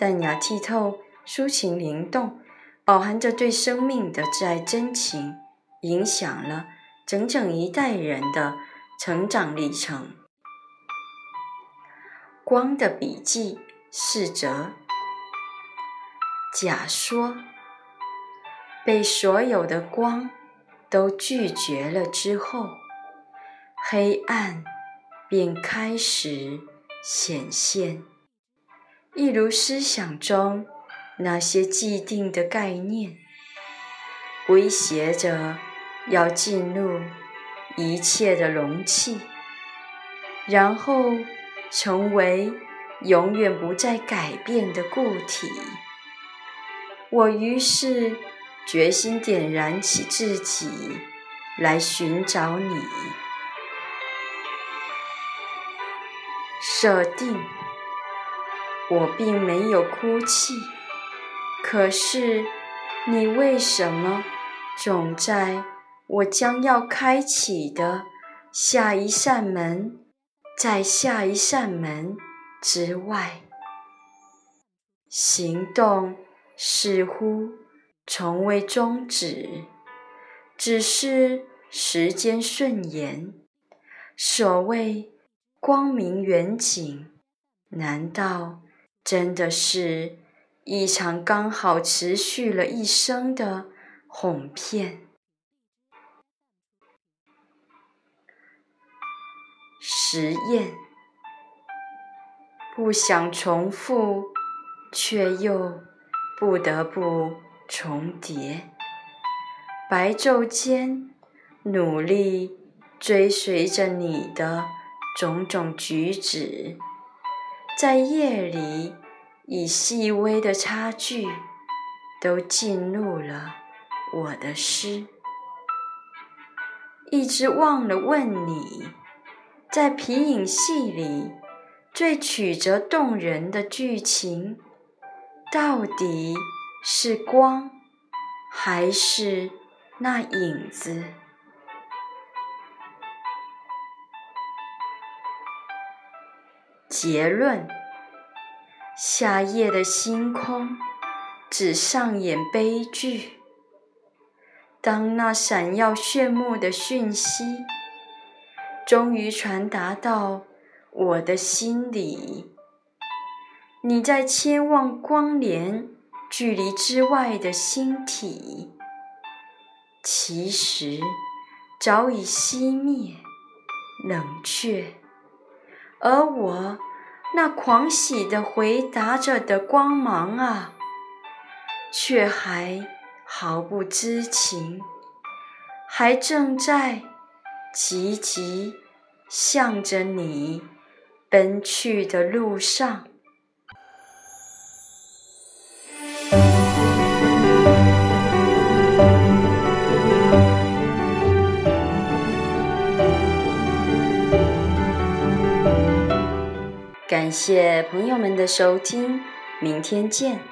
淡雅剔透，抒情灵动，饱含着对生命的挚爱真情，影响了整整一代人的成长历程。光的笔记四则：假说被所有的光都拒绝了之后，黑暗便开始显现。一如思想中那些既定的概念，威胁着要进入一切的容器，然后成为永远不再改变的固体。我于是决心点燃起自己，来寻找你。设定。我并没有哭泣，可是你为什么总在我将要开启的下一扇门，在下一扇门之外？行动似乎从未终止，只是时间顺延。所谓光明远景，难道？真的是一场刚好持续了一生的哄骗。实验，不想重复，却又不得不重叠。白昼间，努力追随着你的种种举止。在夜里，以细微的差距，都进入了我的诗。一直忘了问你，在皮影戏里最曲折动人的剧情，到底是光，还是那影子？结论：夏夜的星空只上演悲剧。当那闪耀炫目的讯息终于传达到我的心里，你在千万光年距离之外的星体，其实早已熄灭、冷却。而我那狂喜的回答着的光芒啊，却还毫不知情，还正在急急向着你奔去的路上。感谢朋友们的收听，明天见。